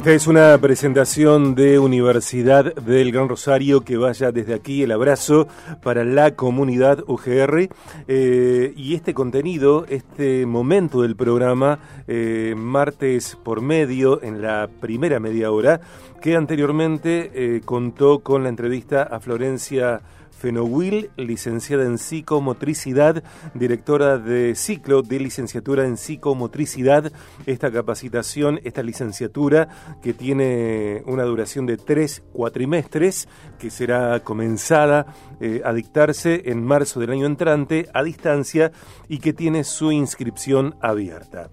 Esta es una presentación de Universidad del Gran Rosario que vaya desde aquí el abrazo para la comunidad UGR eh, y este contenido, este momento del programa, eh, martes por medio en la primera media hora, que anteriormente eh, contó con la entrevista a Florencia Fenowil, licenciada en psicomotricidad, directora de ciclo de licenciatura en psicomotricidad. Esta capacitación, esta licenciatura que tiene una duración de tres cuatrimestres, que será comenzada eh, a dictarse en marzo del año entrante a distancia y que tiene su inscripción abierta.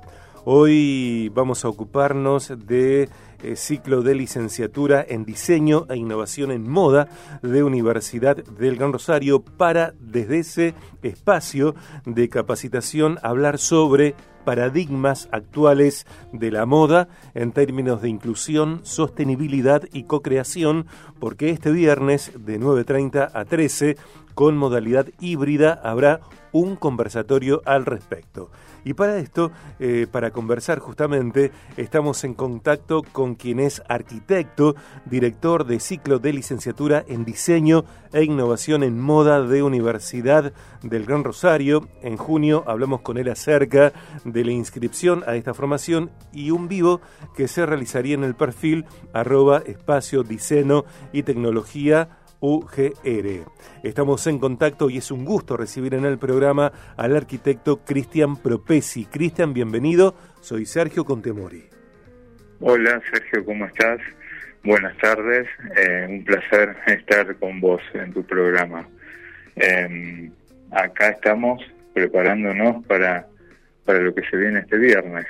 Hoy vamos a ocuparnos de eh, ciclo de licenciatura en diseño e innovación en moda de Universidad del Gran Rosario para desde ese espacio de capacitación hablar sobre paradigmas actuales de la moda en términos de inclusión, sostenibilidad y co-creación, porque este viernes de 9.30 a 13, con modalidad híbrida, habrá un conversatorio al respecto. Y para esto, eh, para conversar justamente, estamos en contacto con quien es arquitecto, director de ciclo de licenciatura en diseño e innovación en moda de Universidad del Gran Rosario. En junio hablamos con él acerca de la inscripción a esta formación y un vivo que se realizaría en el perfil arroba espacio diseño y tecnología UGR. Estamos en contacto y es un gusto recibir en el programa al arquitecto Cristian Propesi. Cristian, bienvenido. Soy Sergio Contemori. Hola Sergio, ¿cómo estás? Buenas tardes. Eh, un placer estar con vos en tu programa. Em, acá estamos preparándonos para, para lo que se viene este viernes.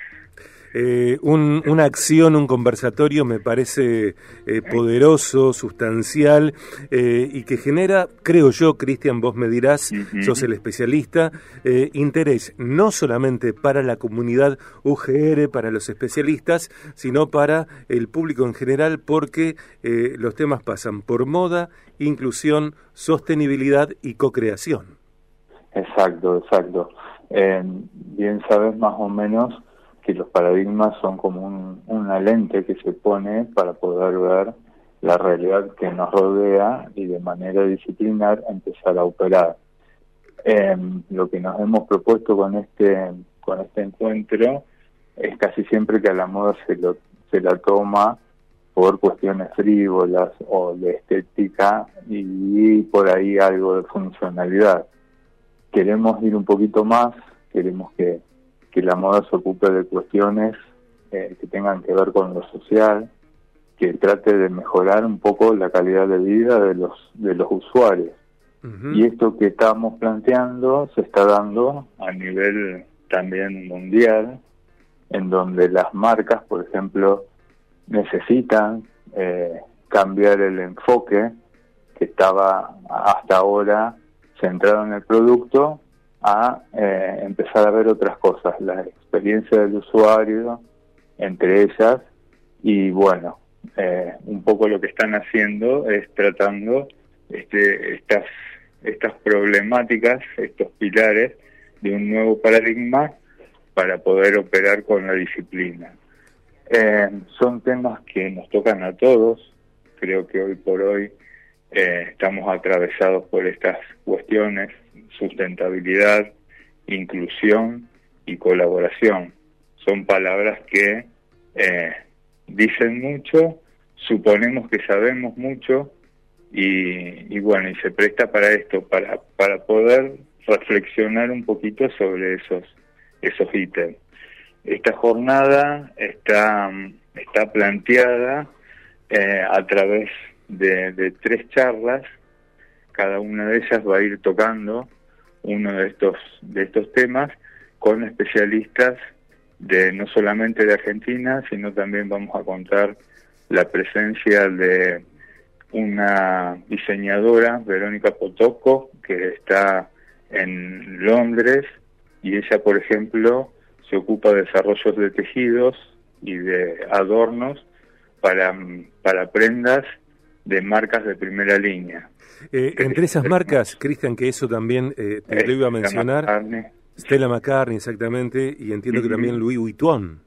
Eh, una acción, un conversatorio me parece eh, poderoso, sustancial eh, y que genera, creo yo, Cristian, vos me dirás, sos el especialista, interés no solamente para la comunidad UGR, para los especialistas, sino para el público en general, porque los temas pasan por moda, inclusión, sostenibilidad y co-creación. Exacto, exacto. bien sabes más o menos que los paradigmas son como una lente que se pone para poder ver la realidad que nos rodea y de manera disciplinar empezar a operar. Em, lo que nos hemos propuesto con este con este encuentro es casi siempre que a la moda se lo se la toma por cuestiones frívolas o de estética y por ahí algo de funcionalidad. Queremos ir un poquito más, queremos que que la moda se ocupe de cuestiones eh, que tengan que ver con lo social, que trate de mejorar un poco la calidad de vida de los de los usuarios. Y esto que estamos planteando se está dando a nivel también mundial, en donde las marcas, por ejemplo, necesitan eh, cambiar el enfoque que estaba hasta ahora centrado en el producto a eh, empezar a ver otras cosas, la experiencia del usuario, entre ellas, y bueno, eh, un poco lo que están haciendo es tratando este, estas, estas problemáticas, estos pilares de un nuevo paradigma para poder operar con la disciplina. Eh, son temas que nos tocan a todos, creo que hoy por hoy estamos atravesados por estas cuestiones sustentabilidad, inclusión y colaboración. Son palabras que eh, dicen mucho, suponemos que sabemos mucho y, bueno, y se presta para esto, para, para poder reflexionar un poquito sobre esos, esos ítems. Esta jornada está, está planteada eh, a través de, de tres charlas, cada una de ellas va a ir tocando uno de estos, de estos temas con especialistas de no solamente de Argentina, sino también vamos a contar la presencia de una diseñadora, Verónica Potoco, que está en Londres y ella, por ejemplo, se ocupa de desarrollos de tejidos y de adornos para, para prendas de marcas de primera línea. Eh, entre esas marcas, Cristian, que eso también eh, te lo iba a mencionar. Stella McCartney, exactamente, y entiendo que también Louis Vuitton.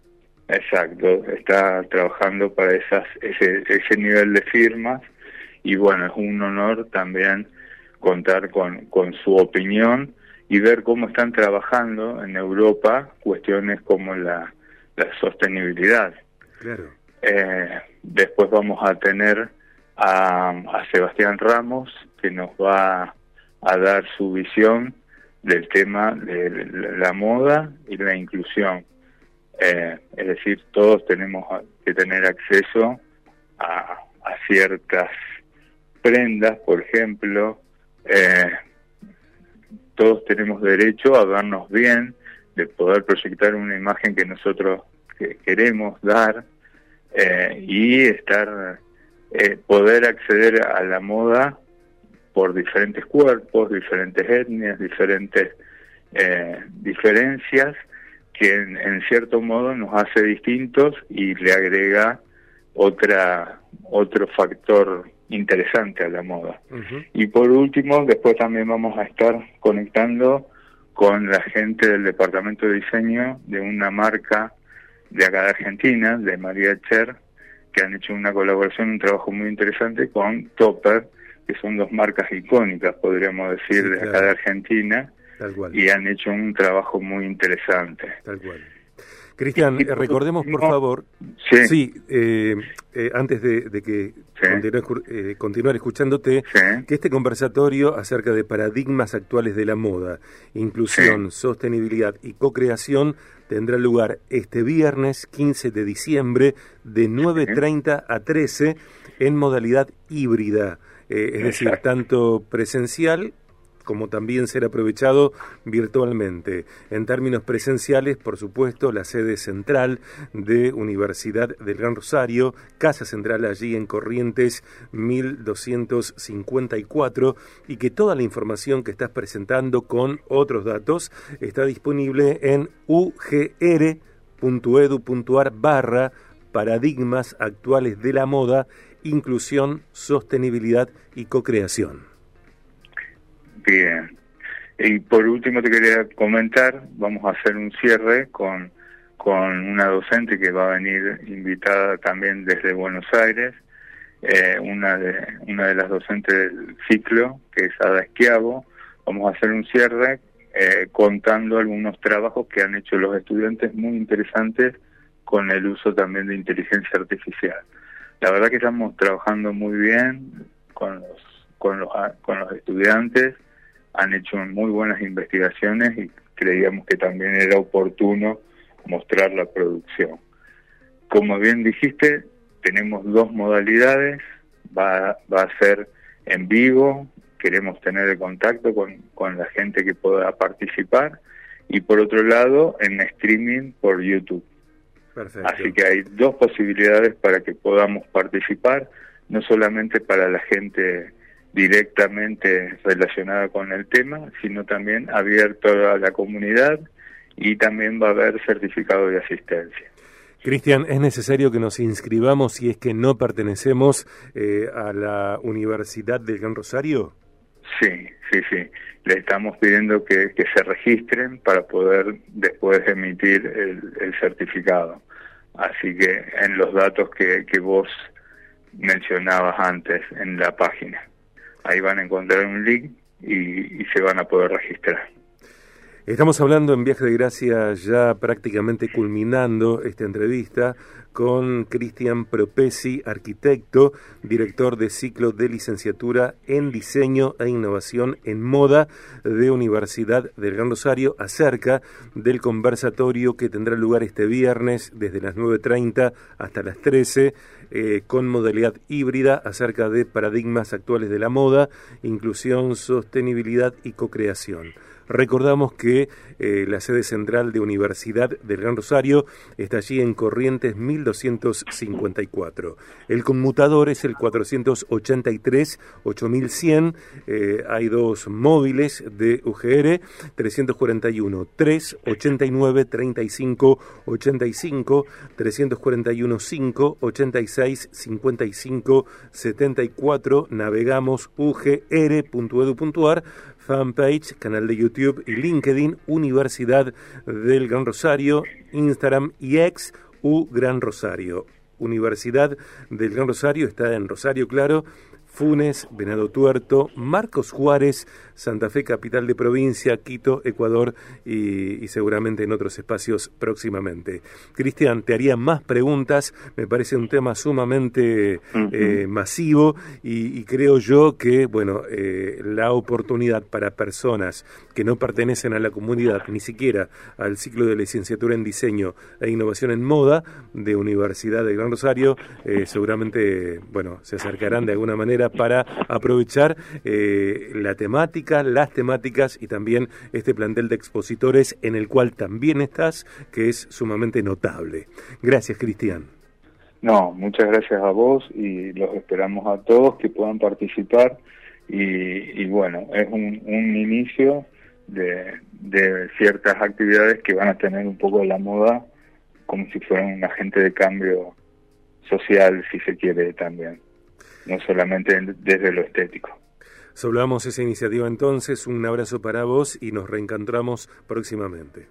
Exacto, está trabajando para esas, ese, ese nivel de firmas y bueno, es un honor también contar con, con su opinión y ver cómo están trabajando en Europa cuestiones como la, la sostenibilidad. Claro. Eh, después vamos a tener a, Sebastián Ramos, que nos va a dar su visión del tema de la moda y la inclusión. Eh, es decir, todos tenemos que tener acceso a, ciertas prendas, por ejemplo, eh, todos tenemos derecho a vernos bien, de poder proyectar una imagen que nosotros queremos dar eh, y estar, poder acceder a la moda por diferentes cuerpos, diferentes etnias, diferentes diferencias que en, cierto modo nos hace distintos y le agrega otra otro factor interesante a la moda. Y por último, después también vamos a estar conectando con la gente del departamento de diseño de una marca de acá de Argentina, de María Cher, que han hecho una colaboración, un trabajo muy interesante con Topper, que son dos marcas icónicas, podríamos decir, de acá de Argentina, y han hecho un trabajo muy interesante. Tal cual. Cristian, recordemos por favor, sí, eh, eh, antes de, que eh, continuar escuchándote, que este conversatorio acerca de paradigmas actuales de la moda, inclusión, sostenibilidad y co-creación tendrá lugar este viernes 15 de diciembre de 9.30 a 13 en modalidad híbrida, es decir, tanto presencial como también ser aprovechado virtualmente. En términos presenciales, por supuesto, la sede central de Universidad del Gran Rosario, Casa Central allí en Corrientes 1254, y que toda la información que estás presentando con otros datos está disponible en ugr.edu.ar barra paradigmas actuales de la moda, inclusión, sostenibilidad y co-creación. Bien. Y por último te quería comentar, vamos a hacer un cierre con, con una docente que va a venir invitada también desde Buenos Aires, eh, una, de, una de las docentes del ciclo, que es Ada Esquiavo. Vamos a hacer un cierre eh, contando algunos trabajos que han hecho los estudiantes muy interesantes con el uso también de inteligencia artificial. La verdad que estamos trabajando muy bien con los, con los, con los estudiantes han hecho muy buenas investigaciones y creíamos que también era oportuno mostrar la producción. Como bien dijiste, tenemos dos modalidades, va, va a ser en vivo, queremos tener el contacto con, con la gente que pueda participar y por otro lado en streaming por YouTube. Así que hay dos posibilidades para que podamos participar, no solamente para la gente directamente relacionada con el tema, sino también abierto a la comunidad y también va a haber certificado de asistencia. Cristian, ¿es necesario que nos inscribamos si es que no pertenecemos eh, a la Universidad del Gran Rosario? Sí, sí, sí. Le estamos pidiendo que, se registren para poder después emitir el, certificado. Así que en los datos que, que vos mencionabas antes en la página. Ahí van a encontrar un link y, se van a poder registrar. Estamos hablando en Viaje de Gracia ya prácticamente culminando esta entrevista con Cristian Propesi, arquitecto, director de ciclo de licenciatura en diseño e innovación en moda de Universidad del Gran Rosario, acerca del conversatorio que tendrá lugar este viernes desde las 9.30 hasta las 13 eh, con modalidad híbrida acerca de paradigmas actuales de la moda, inclusión, sostenibilidad y co-creación. Recordamos que eh, la sede central de Universidad del Gran Rosario está allí en Corrientes 1254. El conmutador es el 483-8100. Eh, hay dos móviles de UGR, 341 389 35 85, 341 5 86 55 74. Navegamos ugr.edu.ar fanpage, canal de YouTube y LinkedIn, Universidad del Gran Rosario, Instagram y ex U Gran Rosario. Universidad del Gran Rosario está en Rosario, claro, Funes, Venado Tuerto, Marcos Juárez, Santa Fe, capital de provincia, Quito, Ecuador y, seguramente en otros espacios próximamente. Cristian, te haría más preguntas, me parece un tema sumamente eh, masivo y, creo yo que, bueno, eh, la oportunidad para personas que no pertenecen a la comunidad, ni siquiera al ciclo de licenciatura en diseño e innovación en moda de Universidad de Gran Rosario, eh, seguramente, bueno, se acercarán de alguna manera para aprovechar eh, la temática, las temáticas y también este plantel de expositores en el cual también estás, que es sumamente notable. Gracias, Cristian. No, muchas gracias a vos y los esperamos a todos que puedan participar y, bueno, es un, inicio de, de, ciertas actividades que van a tener un poco de la moda como si fueran un agente de cambio social, si se quiere también no solamente desde lo estético. Soblamos esa iniciativa entonces, un abrazo para vos y nos reencontramos próximamente.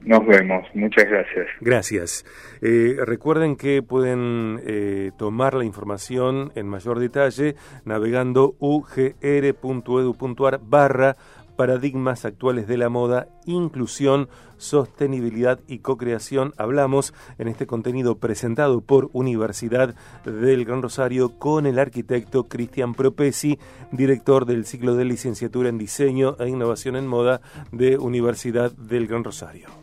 Nos vemos, muchas gracias. Gracias. Eh, recuerden que pueden eh, tomar la información en mayor detalle navegando ugr.edu.ar barra paradigmas actuales de la moda, inclusión, sostenibilidad y co-creación. Hablamos en este contenido presentado por Universidad del Gran Rosario con el arquitecto Cristian Propesi, director del ciclo de licenciatura en diseño e innovación en moda de Universidad del Gran Rosario.